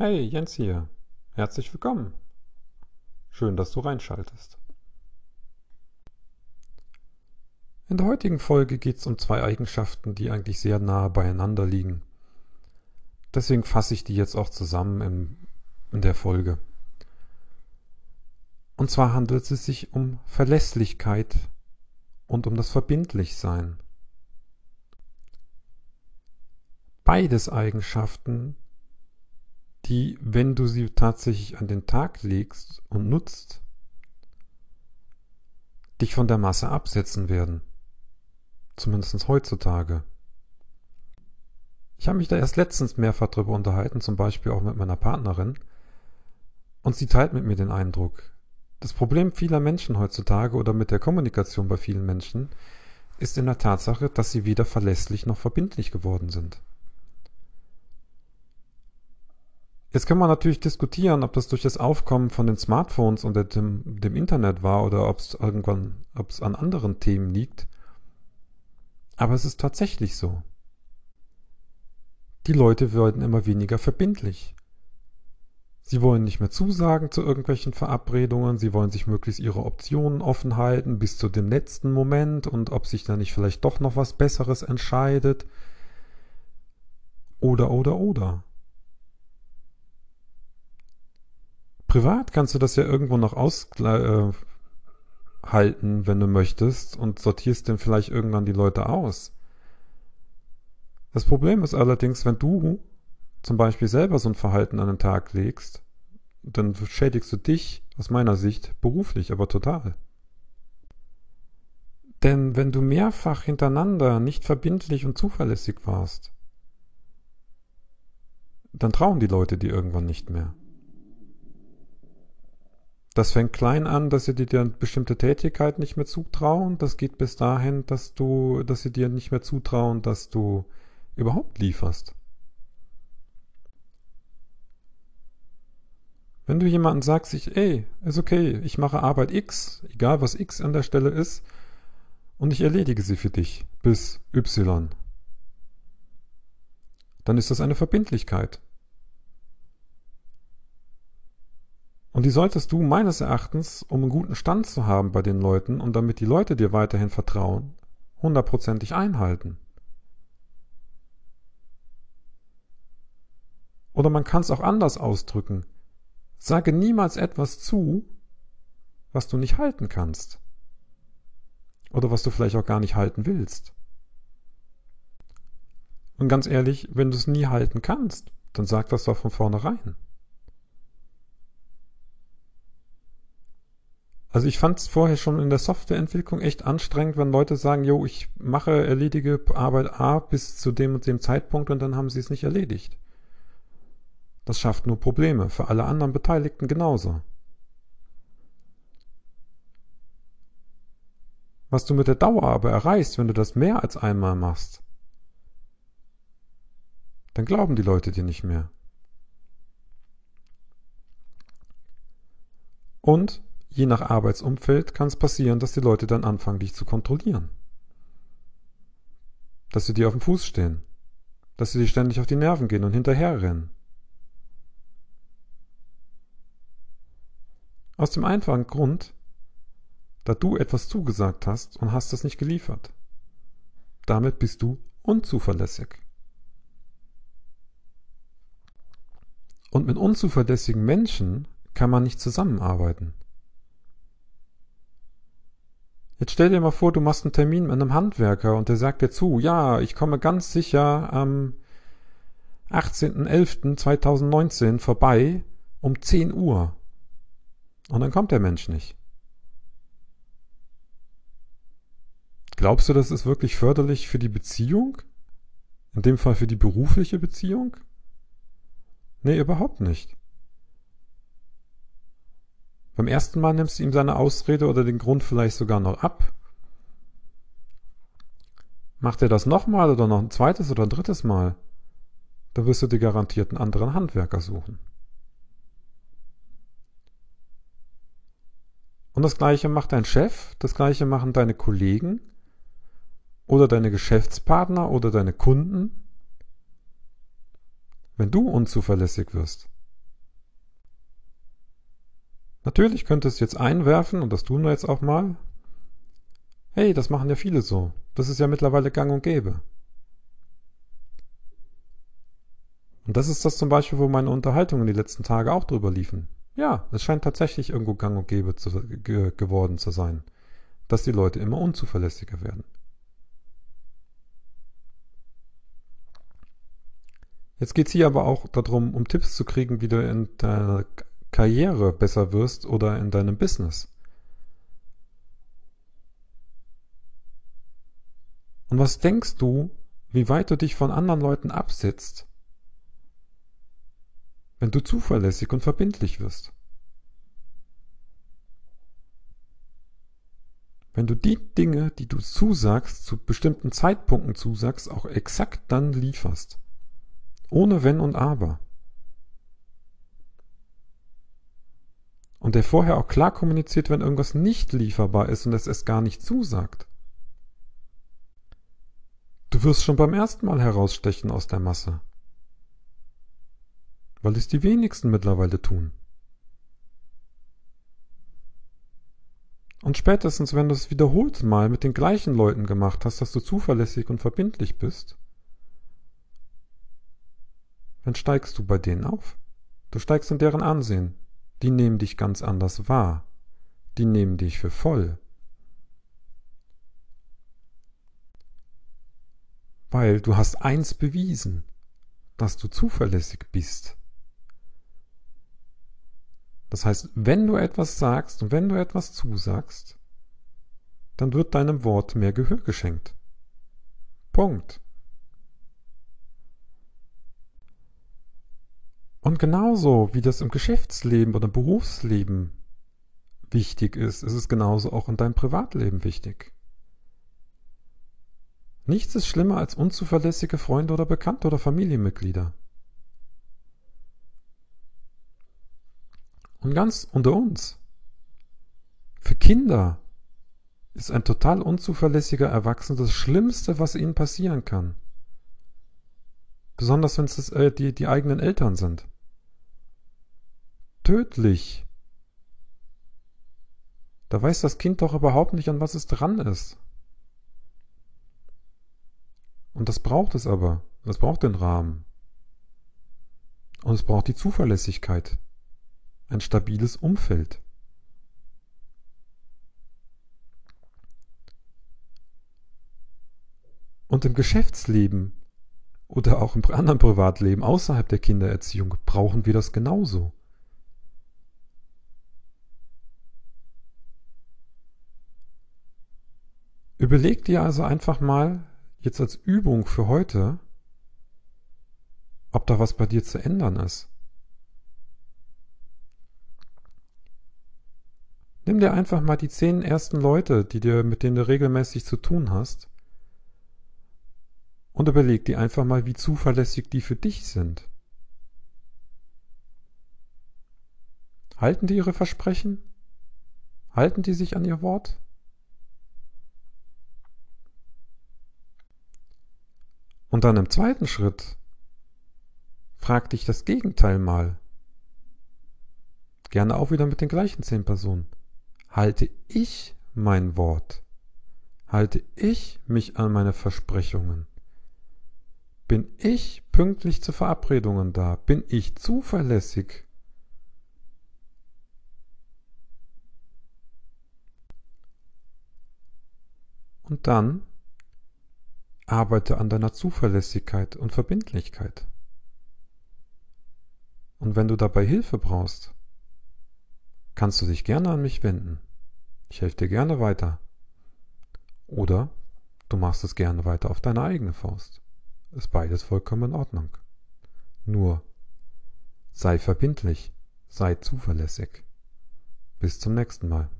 Hey, Jens hier. Herzlich willkommen. Schön, dass du reinschaltest. In der heutigen Folge geht es um zwei Eigenschaften, die eigentlich sehr nahe beieinander liegen. Deswegen fasse ich die jetzt auch zusammen in, in der Folge. Und zwar handelt es sich um Verlässlichkeit und um das Verbindlichsein. Beides Eigenschaften, die, wenn du sie tatsächlich an den Tag legst und nutzt, dich von der Masse absetzen werden. Zumindest heutzutage. Ich habe mich da erst letztens mehrfach drüber unterhalten, zum Beispiel auch mit meiner Partnerin, und sie teilt mit mir den Eindruck. Das Problem vieler Menschen heutzutage oder mit der Kommunikation bei vielen Menschen ist in der Tatsache, dass sie weder verlässlich noch verbindlich geworden sind. Jetzt kann man natürlich diskutieren, ob das durch das Aufkommen von den Smartphones und dem, dem Internet war oder ob es irgendwann, ob es an anderen Themen liegt. Aber es ist tatsächlich so. Die Leute werden immer weniger verbindlich. Sie wollen nicht mehr zusagen zu irgendwelchen Verabredungen, sie wollen sich möglichst ihre Optionen offen halten bis zu dem letzten Moment und ob sich da nicht vielleicht doch noch was Besseres entscheidet. Oder, oder, oder. Privat kannst du das ja irgendwo noch aushalten, äh, wenn du möchtest, und sortierst dann vielleicht irgendwann die Leute aus. Das Problem ist allerdings, wenn du zum Beispiel selber so ein Verhalten an den Tag legst, dann schädigst du dich aus meiner Sicht beruflich, aber total. Denn wenn du mehrfach hintereinander nicht verbindlich und zuverlässig warst, dann trauen die Leute dir irgendwann nicht mehr. Das fängt klein an, dass sie dir eine bestimmte Tätigkeit nicht mehr zutrauen. Das geht bis dahin, dass du, dass sie dir nicht mehr zutrauen, dass du überhaupt lieferst. Wenn du jemandem sagst, ich, ey, ist okay, ich mache Arbeit X, egal was X an der Stelle ist, und ich erledige sie für dich bis Y, dann ist das eine Verbindlichkeit. Und die solltest du meines Erachtens, um einen guten Stand zu haben bei den Leuten und damit die Leute dir weiterhin vertrauen, hundertprozentig einhalten. Oder man kann es auch anders ausdrücken. Sage niemals etwas zu, was du nicht halten kannst. Oder was du vielleicht auch gar nicht halten willst. Und ganz ehrlich, wenn du es nie halten kannst, dann sag das doch von vornherein. Also ich fand es vorher schon in der Softwareentwicklung echt anstrengend, wenn Leute sagen, jo, ich mache, erledige Arbeit A bis zu dem und dem Zeitpunkt und dann haben sie es nicht erledigt. Das schafft nur Probleme, für alle anderen Beteiligten genauso. Was du mit der Dauer aber erreichst, wenn du das mehr als einmal machst, dann glauben die Leute dir nicht mehr. Und Je nach Arbeitsumfeld kann es passieren, dass die Leute dann anfangen, dich zu kontrollieren. Dass sie dir auf dem Fuß stehen. Dass sie dir ständig auf die Nerven gehen und hinterherrennen. Aus dem einfachen Grund, da du etwas zugesagt hast und hast es nicht geliefert. Damit bist du unzuverlässig. Und mit unzuverlässigen Menschen kann man nicht zusammenarbeiten. Jetzt stell dir mal vor, du machst einen Termin mit einem Handwerker und der sagt dir zu, ja, ich komme ganz sicher am 18.11.2019 vorbei um 10 Uhr. Und dann kommt der Mensch nicht. Glaubst du, das ist wirklich förderlich für die Beziehung? In dem Fall für die berufliche Beziehung? Nee, überhaupt nicht. Beim ersten Mal nimmst du ihm seine Ausrede oder den Grund vielleicht sogar noch ab. Macht er das nochmal oder noch ein zweites oder ein drittes Mal, dann wirst du dir garantiert einen anderen Handwerker suchen. Und das gleiche macht dein Chef, das gleiche machen deine Kollegen oder deine Geschäftspartner oder deine Kunden. Wenn du unzuverlässig wirst, Natürlich könntest du jetzt einwerfen, und das tun wir jetzt auch mal. Hey, das machen ja viele so. Das ist ja mittlerweile gang und gäbe. Und das ist das zum Beispiel, wo meine Unterhaltungen die letzten Tage auch drüber liefen. Ja, es scheint tatsächlich irgendwo gang und gäbe zu, ge, geworden zu sein, dass die Leute immer unzuverlässiger werden. Jetzt geht es hier aber auch darum, um Tipps zu kriegen, wie du in deiner Karriere besser wirst oder in deinem Business. Und was denkst du, wie weit du dich von anderen Leuten absetzt, wenn du zuverlässig und verbindlich wirst? Wenn du die Dinge, die du zusagst, zu bestimmten Zeitpunkten zusagst, auch exakt dann lieferst. Ohne Wenn und Aber. Und der vorher auch klar kommuniziert, wenn irgendwas nicht lieferbar ist und es es gar nicht zusagt. Du wirst schon beim ersten Mal herausstechen aus der Masse. Weil es die wenigsten mittlerweile tun. Und spätestens, wenn du es wiederholt mal mit den gleichen Leuten gemacht hast, dass du zuverlässig und verbindlich bist, dann steigst du bei denen auf. Du steigst in deren Ansehen. Die nehmen dich ganz anders wahr. Die nehmen dich für voll. Weil du hast eins bewiesen, dass du zuverlässig bist. Das heißt, wenn du etwas sagst und wenn du etwas zusagst, dann wird deinem Wort mehr Gehör geschenkt. Punkt. Und genauso wie das im Geschäftsleben oder Berufsleben wichtig ist, ist es genauso auch in deinem Privatleben wichtig. Nichts ist schlimmer als unzuverlässige Freunde oder Bekannte oder Familienmitglieder. Und ganz unter uns. Für Kinder ist ein total unzuverlässiger Erwachsener das Schlimmste, was ihnen passieren kann. Besonders wenn es äh, die, die eigenen Eltern sind. Tödlich. Da weiß das Kind doch überhaupt nicht, an was es dran ist. Und das braucht es aber. Das braucht den Rahmen. Und es braucht die Zuverlässigkeit. Ein stabiles Umfeld. Und im Geschäftsleben oder auch im anderen Privatleben außerhalb der Kindererziehung brauchen wir das genauso. Überleg dir also einfach mal, jetzt als Übung für heute, ob da was bei dir zu ändern ist. Nimm dir einfach mal die zehn ersten Leute, die dir, mit denen du regelmäßig zu tun hast, und überleg dir einfach mal, wie zuverlässig die für dich sind. Halten die ihre Versprechen? Halten die sich an ihr Wort? Und dann im zweiten Schritt frag dich das Gegenteil mal. Gerne auch wieder mit den gleichen zehn Personen. Halte ich mein Wort? Halte ich mich an meine Versprechungen? Bin ich pünktlich zu Verabredungen da? Bin ich zuverlässig? Und dann Arbeite an deiner Zuverlässigkeit und Verbindlichkeit. Und wenn du dabei Hilfe brauchst, kannst du dich gerne an mich wenden. Ich helfe dir gerne weiter. Oder du machst es gerne weiter auf deine eigene Faust. Ist beides vollkommen in Ordnung. Nur sei verbindlich, sei zuverlässig. Bis zum nächsten Mal.